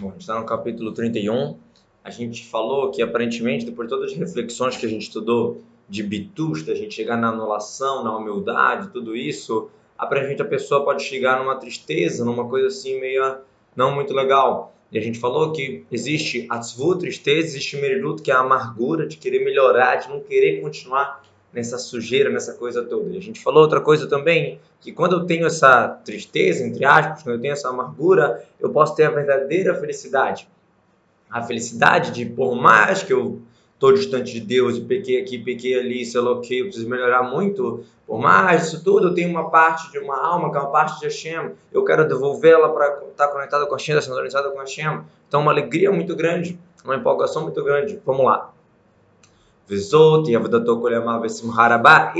Bom, a gente está no capítulo 31. A gente falou que aparentemente, depois de todas as reflexões que a gente estudou de bitus, da gente chegar na anulação, na humildade, tudo isso, aparentemente a pessoa pode chegar numa tristeza, numa coisa assim meio não muito legal. E a gente falou que existe atzvu, tristeza, existe meridut, que é a amargura de querer melhorar, de não querer continuar nessa sujeira, nessa coisa toda. E a gente falou outra coisa também, que quando eu tenho essa tristeza, entre aspas, quando eu tenho essa amargura, eu posso ter a verdadeira felicidade. A felicidade de, por mais que eu estou distante de Deus pequei aqui, pequei ali, sei lá o que, eu preciso melhorar muito, por mais isso tudo, eu tenho uma parte de uma alma, que é uma parte de Hashem, eu quero devolvê-la para estar conectada com Hashem, estar sintonizada com Hashem. Então, uma alegria muito grande, uma empolgação muito grande. Vamos lá. Vezot, e.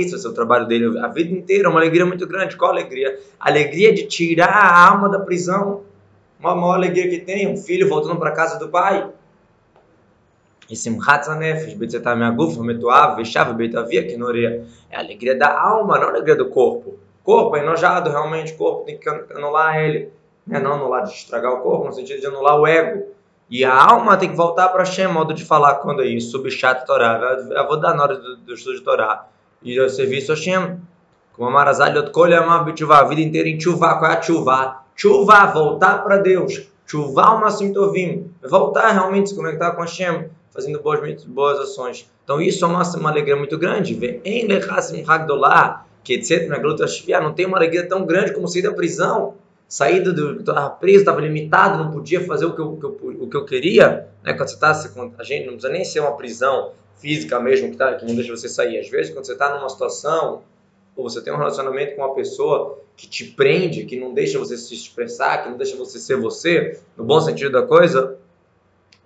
Isso vai ser o trabalho dele a vida inteira, uma alegria muito grande. Qual alegria? Alegria de tirar a alma da prisão. Uma maior alegria que tem, um filho voltando para casa do pai. E simchat zanefesh, betzetam aguf, metuav, veshav, betavia, que noria. É a alegria da alma, não a alegria do corpo. Corpo é enojado, realmente, o corpo tem que anular ele. Né? Não anular de estragar o corpo, no sentido de anular o ego. E a alma tem que voltar para Hashem, modo de falar quando é isso, subchat Torá. Eu vou dar na hora do, do estudo de Torá. E o serviço Hashem. Como a Marazal Yotkolha a vida inteira em chuva. Qual é a chuva? Chuva, voltar para Deus. Chuva uma sintovim. Voltar realmente se conectar com Hashem, fazendo boas, boas ações. Então isso é uma, uma alegria muito grande. Em Lechassim Hagdolah, que etc. Não tem uma alegria tão grande como sair da prisão saída do estava preso, estava limitado, não podia fazer o que eu, que eu, o que eu queria, né? Quando você está, a gente não precisa nem ser uma prisão física mesmo que, tá, que não deixa você sair. Às vezes, quando você está numa situação ou você tem um relacionamento com uma pessoa que te prende, que não deixa você se expressar, que não deixa você ser você, no bom sentido da coisa.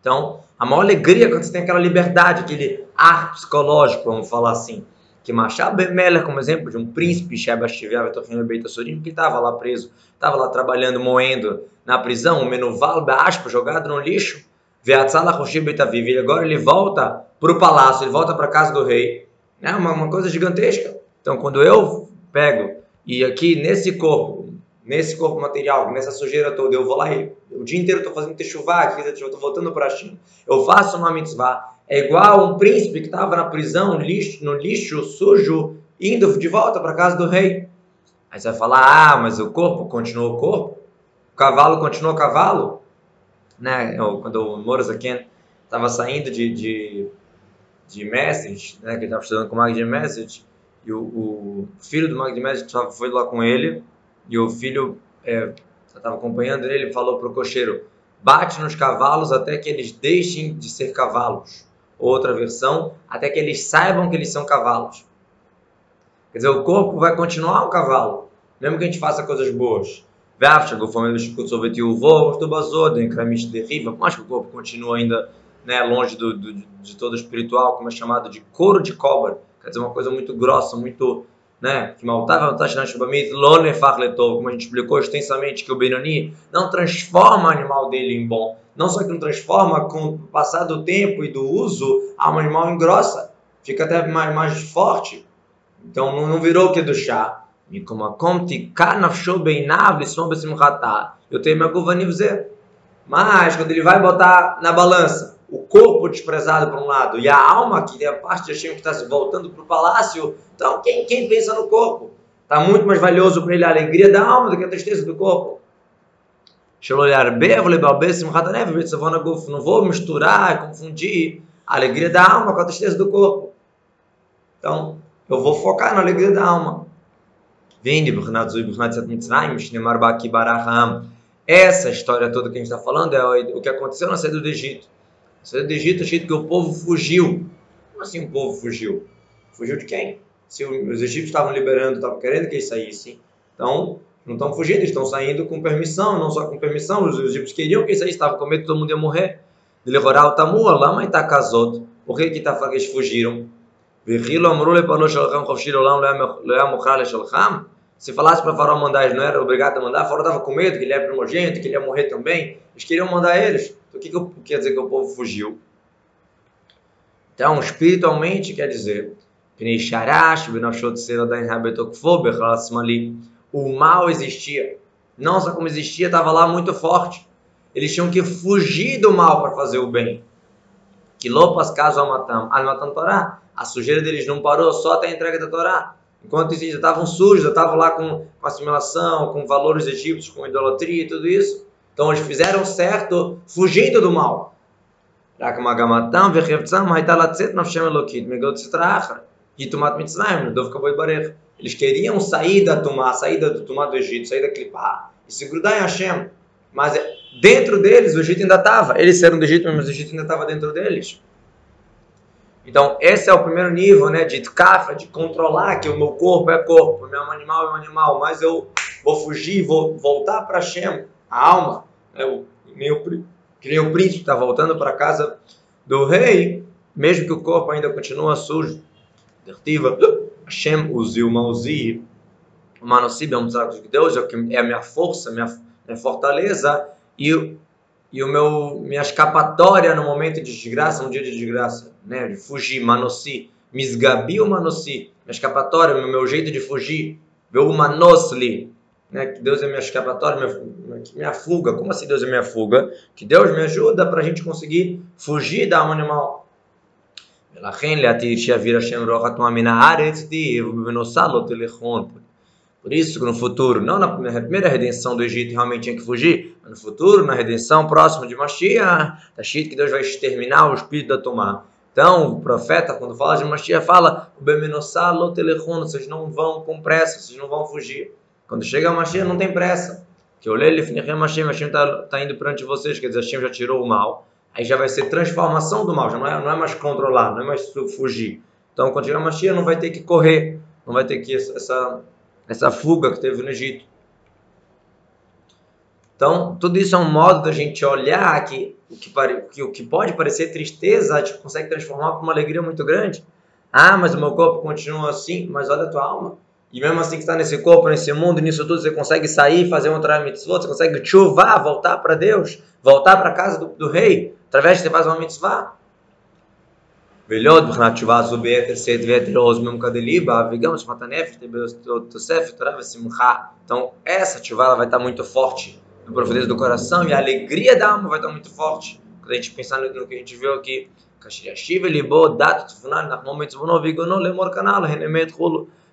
Então, a maior alegria é quando você tem aquela liberdade, aquele ar psicológico, vamos falar assim que Machab Meller, como exemplo de um príncipe, Sheba Shiviava Beita Sorim, que estava lá preso, estava lá trabalhando, moendo na prisão, o Menuval Beaspa, jogado no lixo, Veatzala Roshim Beitaviv, e agora ele volta para o palácio, ele volta para a casa do rei. É uma, uma coisa gigantesca. Então, quando eu pego e aqui nesse corpo, nesse corpo material, nessa sujeira toda, eu vou lá e o dia inteiro estou fazendo techuvá, estou voltando para a China, eu faço uma mitzvah, é igual um príncipe que estava na prisão, lixo, no lixo sujo, indo de volta para casa do rei. Aí você vai falar, ah, mas o corpo continuou o corpo? O cavalo continuou cavalo? Né? quando o Morazaken estava saindo de, de, de Message, né? que ele estava estudando com o Mag de Message, e o, o, filho do Mag de Message foi lá com ele, e o filho estava é, acompanhando ele, falou para o cocheiro, bate nos cavalos até que eles deixem de ser cavalos outra versão, até que eles saibam que eles são cavalos. Quer dizer, o corpo vai continuar um cavalo, mesmo que a gente faça coisas boas. Mas que o corpo continua ainda né, longe do, do, de todo espiritual, como é chamado de couro de cobra. Quer dizer, uma coisa muito grossa, muito né, que maltava como a gente explicou extensamente que o Benoni não transforma o animal dele em bom, não só que não transforma, com o passar do tempo e do uso, a um animal engrossa, fica até mais, mais forte. Então não, não virou o que do chá. Eu tenho meu dizer. Mas quando ele vai botar na balança o corpo desprezado por um lado e a alma, que é a parte de Hashem que está se voltando para o palácio, então quem, quem pensa no corpo? Está muito mais valioso para ele a alegria da alma do que a tristeza do corpo. Não vou misturar, confundir a alegria da alma com a tristeza do corpo. Então, eu vou focar na alegria da alma. Essa história toda que a gente está falando é o que aconteceu na saída do Egito. Saída do Egito, é que o povo fugiu. Como assim o povo fugiu? Fugiu de quem? Se os egípcios estavam liberando, estavam querendo que eles saíssem. Então, não estão fugindo, estão saindo com permissão, não só com permissão, os egípcios queriam que eles saíssem, estavam com medo que todo mundo ia morrer. Levorar o Tamu, Lama e Takazot. Por que que tá que eles fugiram? Se falasse para Faraó mandar, eles não era obrigado a mandar, Faraó estava com medo que ele era primogênito, que ele ia morrer também. Eles queriam mandar eles. Então, o que, que quer dizer que o povo fugiu? Então, espiritualmente, quer dizer, o mal existia. Não só como existia, estava lá muito forte. Eles tinham que fugir do mal para fazer o bem. Que lopas caso amatam, almatam Torá. A sujeira deles não parou só até a entrega da Torá. Enquanto isso, já estavam sujos, estavam lá com, com assimilação, com valores egípcios, com idolatria e tudo isso. Então eles fizeram certo fugindo do mal. Eles queriam sair da Tumá, sair do Tumá do Egito, sair da Clipá e se grudar em Hashem. Mas dentro deles o Egito ainda estava. Eles eram do Egito, mas o Egito ainda estava dentro deles. Então, esse é o primeiro nível né, de kafa, de controlar que o meu corpo é corpo, o meu animal é um animal, mas eu vou fugir, vou voltar para Hashem, a alma, né, o, meu, que nem o príncipe está voltando para a casa do rei, mesmo que o corpo ainda continua sujo. Dertiva, Hashem uziu mauzi, o manosib é um desafio de Deus, é a minha força, minha, minha fortaleza, e e o meu minha escapatória no momento de desgraça, um dia de desgraça, né, de fugir, manossi, misgabi o manossi, minha escapatória, o meu jeito de fugir, veu manosli, né, que Deus é minha escapatória, minha, minha fuga, como assim Deus é minha fuga? Que Deus me ajuda para a gente conseguir fugir da animal. ולכן להתיר שיעביר השם רוח התנועה מן הארץ, ובנוסה לא תלכון. Por isso que no futuro, não na primeira redenção do Egito realmente tinha que fugir, mas no futuro, na redenção próxima de Mashiach, está escrito que Deus vai exterminar o espírito da Tomá. Então, o profeta, quando fala de Mashiach, fala: vocês não vão com pressa, vocês não vão fugir. Quando chega a Mashiach, não tem pressa. Que olhei ele Mashiach, Mashiach está tá indo perante vocês, quer dizer, Hashem já tirou o mal. Aí já vai ser transformação do mal, já não é, não é mais controlar, não é mais fugir. Então, quando a Mashiach, não vai ter que correr, não vai ter que essa essa fuga que teve no Egito. Então, tudo isso é um modo da gente olhar que o que, que, o que pode parecer tristeza, a gente consegue transformar para uma alegria muito grande. Ah, mas o meu corpo continua assim, mas olha a tua alma. E mesmo assim que está nesse corpo, nesse mundo, nisso tudo, você consegue sair, fazer um mitzvot, você consegue chuvar, voltar para Deus, voltar para a casa do, do, rei, através de você faz uma mitzvah. ולעוד מבחינת תשובה זו ביתר שאת ויתר עוז ממוקד ליבה, וגם שמעת הנפש בתוספת תורה ושמחה. Então, essa ativada ela vai estar muito forte no profundeza do coração e a alegria da alma vai estar muito forte. Quando a gente pensar no que a gente viu aqui,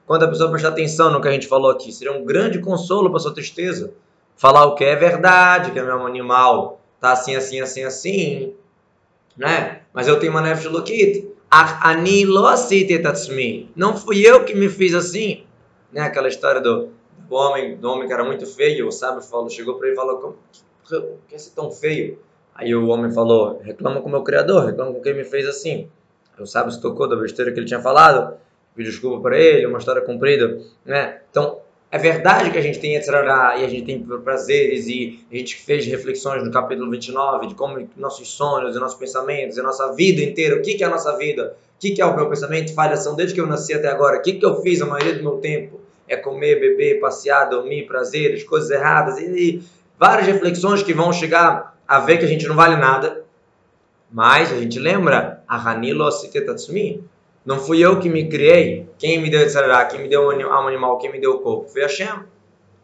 quando a pessoa prestar atenção no que a gente falou aqui, seria um grande consolo para sua tristeza. Falar o que é verdade, que é meu animal tá assim, assim, assim, assim, né? Mas eu tenho uma nefesh lokit. Ani lo Não fui eu que me fiz assim. Né? Aquela história do, do homem, do homem que era muito feio, o sábio falou, chegou para ele e falou, como que é ser tão feio? Aí o homem falou, reclama com o meu criador, reclama com quem me fez assim. O sábio se tocou da besteira que ele tinha falado, pediu desculpa para ele, uma história comprida, né? Então, é verdade que a gente tem Yetzirará e a gente tem prazeres e a gente fez reflexões no capítulo 29 de como nossos sonhos e nossos pensamentos e nossa vida inteira, o que, é a nossa vida, o que, é o meu pensamento, falhação desde que eu nasci até agora, o que, que eu fiz a maioria do meu tempo, é comer, beber, passear, dormir, prazeres, coisas erradas e, e várias reflexões que vão chegar a ver que a gente não vale nada, mas a gente lembra, a Hanilo Asitetatsumi, não fui eu que me criei. Quem me deu Yetzirah, quem me deu um animal, quem me deu o corpo? Foi Hashem.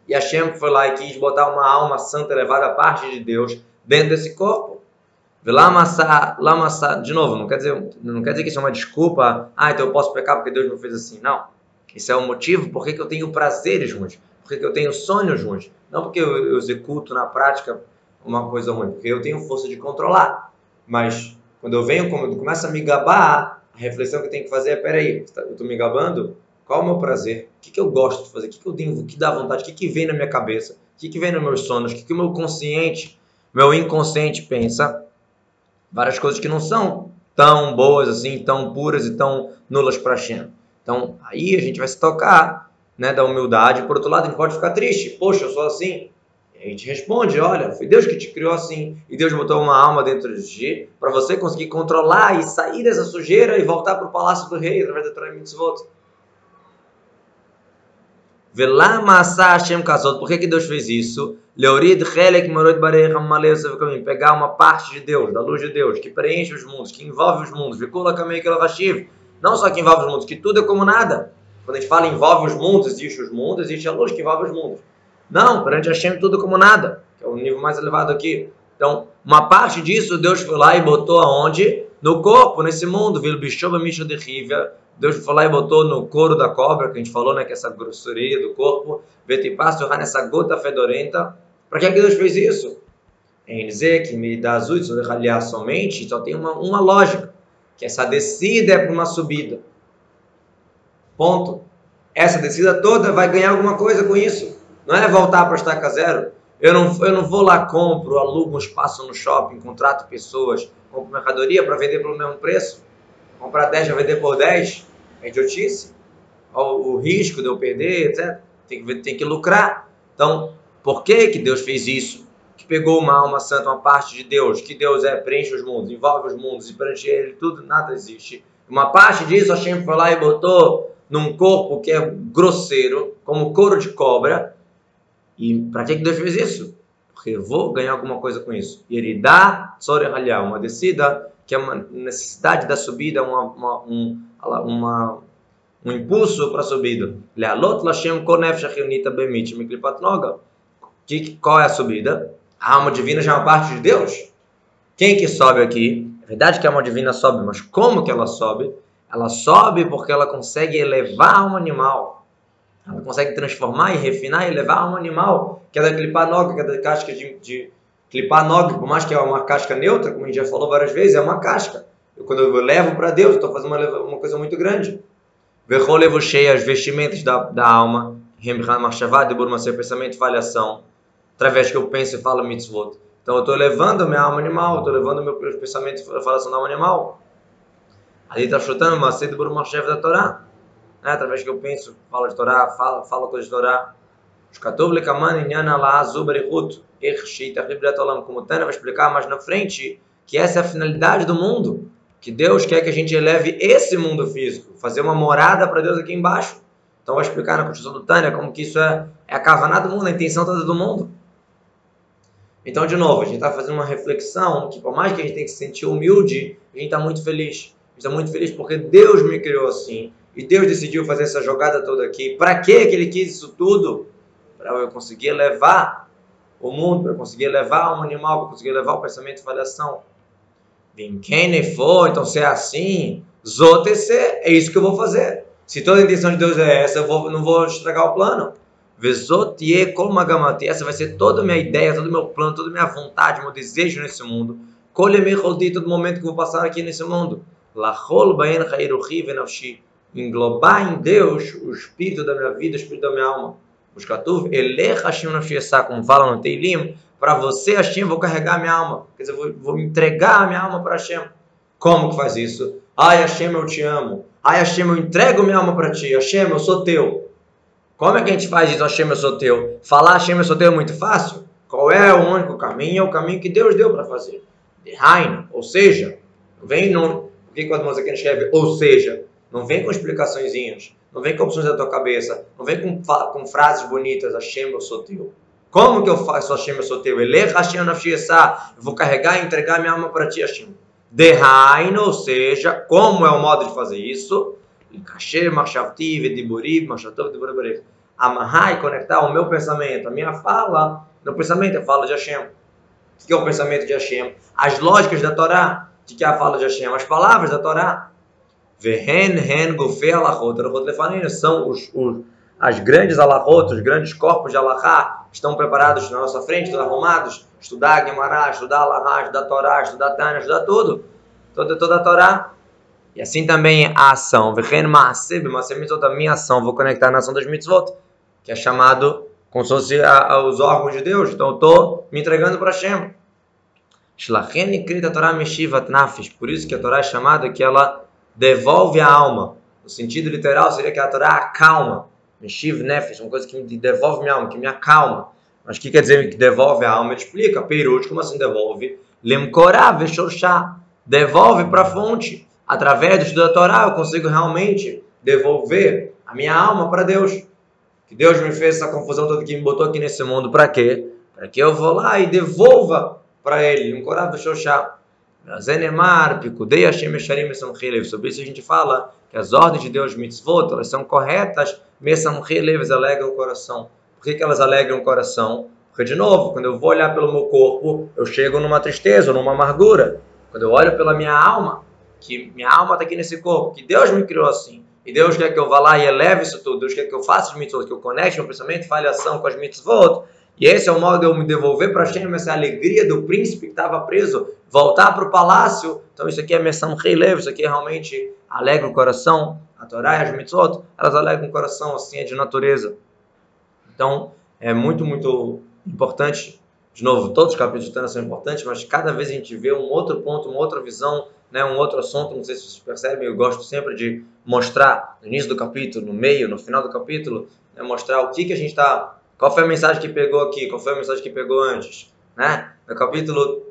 E Hashem foi lá e quis botar uma alma santa elevada à parte de Deus dentro desse corpo. De novo, não quer, dizer, não quer dizer que isso é uma desculpa. Ah, então eu posso pecar porque Deus me fez assim. Não. Isso é o motivo por que eu tenho prazeres ruins, por que eu tenho sonhos ruins. Não porque eu executo na prática uma coisa ruim, porque eu tenho força de controlar. Mas quando eu venho, quando eu começo a me gabar, a reflexão que tenho que fazer é: peraí, tá, eu estou me gabando? Qual é o meu prazer? O que, que eu gosto de fazer? O que, que eu tenho, o que dá vontade? O que, que vem na minha cabeça? O que, que vem nos meus sonhos? O que, que o meu consciente, meu inconsciente pensa? Várias coisas que não são tão boas assim, tão puras e tão nulas para Shem. Então, aí a gente vai se tocar né, da humildade. Por outro lado, a gente pode ficar triste. Poxa, eu sou assim. A gente responde: olha, foi Deus que te criou assim, e Deus botou uma alma dentro de ti para você conseguir controlar e sair dessa sujeira e voltar para o palácio do rei através da Torah Mitzvot. Velama Hashem Kasot. Por que, que Deus fez isso? Leorid Helek Morod Pegar uma parte de Deus, da luz de Deus, que preenche os mundos, que envolve os mundos. Vikula Kamei Kelavashiv. Não só que envolve os mundos, que tudo é como nada. Quando a gente fala envolve os mundos, existe os mundos, existe a luz que envolve os mundos. Não, perante Hashem tudo como nada, que é o nível mais elevado aqui. Então, uma parte disso Deus foi lá e botou aonde? No corpo, nesse mundo. Deus foi lá e botou no couro da cobra, que a gente falou, né? Que é essa grossuria do corpo. Vetipasto nessa gota fedorenta. Para que, que Deus fez isso? Em dizer que me dá azul, se somente, só tem uma, uma lógica. Que essa descida é para uma subida. Ponto. Essa descida toda vai ganhar alguma coisa com isso. Não é voltar para estaca zero. Eu não, eu não vou lá, compro, alugo um espaço no shopping, contrato pessoas, compro mercadoria para vender pelo mesmo preço. Comprar 10 para vender por 10 é idiotice. O, o risco de eu perder, etc. Tem que, tem que lucrar. Então, por que, que Deus fez isso? Que pegou uma alma santa, uma parte de Deus, que Deus é, preenche os mundos, envolve os mundos, e preenche ele tudo, nada existe. Uma parte disso, a Hashem foi lá e botou num corpo que é grosseiro, como couro de cobra, e para que Deus fez isso? Porque eu vou ganhar alguma coisa com isso. E ele dá Tzoreh uma descida, que é uma necessidade da subida, uma, uma, um, uma, um impulso para a subida. Lealot Lashem Konef Shachionita Bemit Miklipat Noga. Qual é a subida? A alma divina já é uma parte de Deus. Quem que sobe aqui? É verdade que a alma divina sobe, mas como que ela sobe? Ela sobe porque ela consegue elevar um animal ela consegue transformar e refinar e levar a um animal que é da clipanog, que é da casca de, de clipanog, por mais que é uma casca neutra, como a gente já falou várias vezes, é uma casca. Eu, quando eu levo para Deus, estou fazendo uma, uma coisa muito grande. levo cheia as vestimentas da, da alma, Marshavad, ser pensamento e falhação, através que eu penso e falo mitzvot. Então eu estou levando minha alma animal, estou levando meu pensamento e falação da alma animal. Ali está chutando por uma chefe da Torá né? através que eu penso, fala de Torá, fala, fala coisas de Torá. Shkatov lekaman inyan ala zuberihut ershit achibret olam. Como o Tana vai explicar mais na frente, que essa é a finalidade do mundo. Que Deus quer que a gente eleve esse mundo físico, fazer uma morada para Deus aqui embaixo. Então vai explicar na construção do Tânia como que isso é, é a cavaná do mundo, a intenção toda do mundo. Então, de novo, a gente está fazendo uma reflexão que, por mais que a gente tenha que se sentir humilde, a gente está muito feliz. A gente está muito feliz porque Deus me criou assim. E Deus decidiu fazer essa jogada toda aqui. Para que ele quis isso tudo? Para eu conseguir levar o mundo, para conseguir levar um animal, para conseguir levar o pensamento de falhação. Quem for, então se é assim, ZOTC, é isso que eu vou fazer. Se toda a intenção de Deus é essa, eu vou, não vou estragar o plano. Vezotie kolmagamati, essa vai ser toda a minha ideia, todo o meu plano, toda a minha vontade, meu desejo nesse mundo. Colhe-me todo momento que eu vou passar aqui nesse mundo. Lachol baen chairuchi venavshi englobar em Deus o espírito da minha vida, o espírito da minha alma. Os Katuv, Elech Hashem Nafshiyasá, como fala no Teilim, para você, Hashem, vou carregar minha alma. Quer dizer, vou, vou entregar a minha alma para Hashem. Como que faz isso? Ai, Hashem, eu te amo. Ai, Hashem, eu entrego minha alma para ti. Hashem, eu sou teu. Como é que a gente faz isso, Hashem, eu sou teu? Falar Hashem, eu sou teu é muito fácil. Qual é o único caminho? É o caminho que Deus deu para fazer. De Hain, ou seja, vem no... Por que quando você escreve ou seja? Não vem com explicaçõezinhas. Não vem com opções da tua cabeça. Não vem com, com frases bonitas. Hashem, eu sou teu. Como que eu faço Hashem, eu sou teu? Ele Hashem. Eu vou carregar e entregar minha alma para ti, Hashem. Dehaino, ou seja, como é o modo de fazer isso? Kasher, Machavti, Vediburib, Machatov, Vediburib. Amarrar e conectar o meu pensamento, a minha fala. Meu pensamento é fala de Hashem. O que é o pensamento de Hashem? As lógicas da Torá. O que é a fala de Hashem? As palavras da Torá. Vehen, hen, gofei, alachot, alachot lefanino, são os, os, as grandes alachot, os grandes corpos de alachá, estão preparados na nossa frente, todos arrumados, estudar Gemara, estudar alahá, estudar Torá, estudar Tânia, estudar tudo, toda, toda a Torá. E assim também a ação, vehen, maaseh, maaseh mitzvot, a minha ação, vou conectar na ação das mitzvot, que é chamado como se fosse a, a, os órgãos de Deus, então eu estou me entregando para nafis, por isso que a Torá é chamada que ela devolve a alma. No sentido literal, seria que a Torá acalma. Meshiv nefesh, uma coisa que me devolve minha alma, que me acalma. Mas o que quer dizer que devolve a alma? Ele explica. Peirut, como assim devolve? Lemkorá, veshorshá. Devolve para a fonte. Através do estudo da Torá, eu consigo realmente devolver a minha alma para Deus. Que Deus me fez essa confusão toda que me botou aqui nesse mundo. Para quê? Para que eu vou lá e devolva para Ele. Lemkorá, veshorshá. Sobre isso a gente fala que as ordens de Deus mitzvot, elas são corretas, Mesamchilev, alegram o coração. Por que, que elas alegram o coração? Porque, de novo, quando eu vou olhar pelo meu corpo, eu chego numa tristeza, numa amargura. Quando eu olho pela minha alma, que minha alma está aqui nesse corpo, que Deus me criou assim, e Deus quer que eu vá lá e eleve isso tudo, Deus quer que eu faça as mitzvot, que eu conecte meu pensamento, fale ação com as mitzvot, e esse é o modo de eu me devolver para Hashem, essa alegria do príncipe que estava preso, voltar para o palácio. Então isso aqui é menção rei leve, isso aqui realmente alegra o coração. A Torá e as mitzvot, elas alegram o coração, assim é de natureza. Então é muito, muito importante. De novo, todos os capítulos de Tânia são importantes, mas cada vez a gente vê um outro ponto, uma outra visão, né, um outro assunto. Não sei se vocês percebem, eu gosto sempre de mostrar no início do capítulo, no meio, no final do capítulo, né, mostrar o que, que a gente está qual foi a mensagem que pegou aqui? Qual foi a mensagem que pegou antes? Né? No capítulo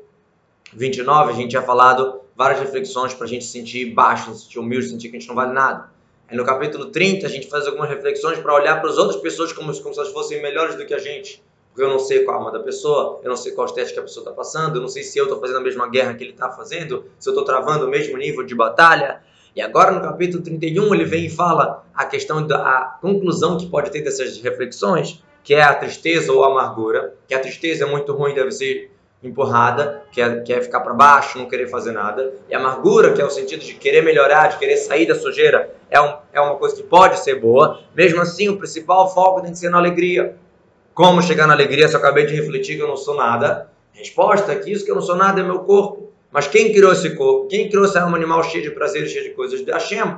29, a gente tinha falado várias reflexões para a gente se sentir baixo, se sentir humilde, sentir que a gente não vale nada. Aí no capítulo 30, a gente faz algumas reflexões para olhar para as outras pessoas como, como se elas fossem melhores do que a gente. Porque eu não sei qual a alma da pessoa, eu não sei qual testes que a pessoa está passando, eu não sei se eu estou fazendo a mesma guerra que ele está fazendo, se eu estou travando o mesmo nível de batalha. E agora no capítulo 31 ele vem e fala a questão da a conclusão que pode ter dessas reflexões, que é a tristeza ou a amargura, que a tristeza é muito ruim, deve ser empurrada, que é, que é ficar para baixo, não querer fazer nada. E a amargura, que é o sentido de querer melhorar, de querer sair da sujeira, é, um, é uma coisa que pode ser boa. Mesmo assim, o principal foco tem que ser na alegria. Como chegar na alegria se eu acabei de refletir que eu não sou nada? Resposta é que isso que eu não sou nada é meu corpo. Mas quem criou esse corpo? Quem criou esse animal cheio de prazeres, cheio de coisas? Hashem.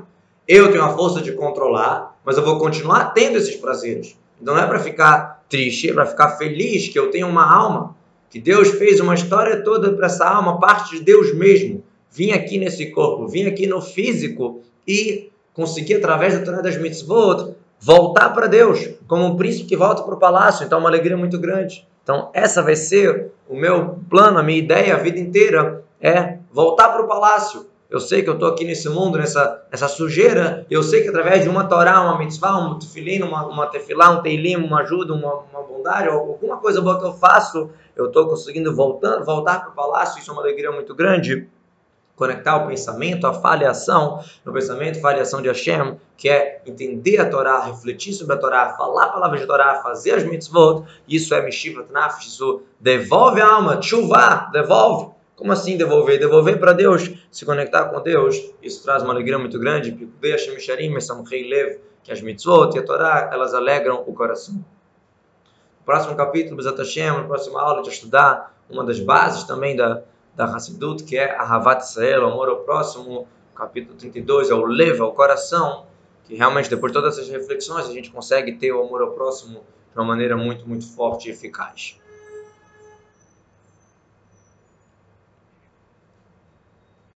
Eu tenho a força de controlar, mas eu vou continuar tendo esses prazeres. Então não é para ficar triste, é para ficar feliz que eu tenho uma alma, que Deus fez uma história toda para essa alma, parte de Deus mesmo. Vim aqui nesse corpo, vim aqui no físico e consegui, através da Torá das Mitzvot, voltar para Deus, como um príncipe que volta para o palácio. Então, é uma alegria muito grande. Então, essa vai ser o meu plano, a minha ideia a vida inteira, é voltar para o palácio, eu sei que eu estou aqui nesse mundo, nessa, nessa sujeira, eu sei que através de uma Torá, uma mitzvah, um tefilin, uma, uma tefilá, um teilim, uma ajuda, uma, uma bondade, alguma coisa boa que eu faço, eu estou conseguindo voltar, voltar para o palácio, isso é uma alegria muito grande. Conectar o pensamento, a fala e a ação, no pensamento, fala e ação de Hashem, que é entender a Torá, refletir sobre a Torá, falar a palavra de Torá, fazer as mitzvot, isso é Mishivat Nafsh, isso devolve a alma, chuva, devolve. Como assim devolver? Devolver para Deus, se conectar com Deus. Isso traz uma alegria muito grande. Que as mitzvot e a Torá, elas alegram o coração. No próximo capítulo, Bezat Hashem, na próxima aula, de estudar uma das bases também da, da Hassidut, que é a Havat Israel, o amor ao próximo. Capítulo 32 é o leva, o coração. Que realmente, depois de todas essas reflexões, a gente consegue ter o amor ao próximo de uma maneira muito, muito forte e eficaz.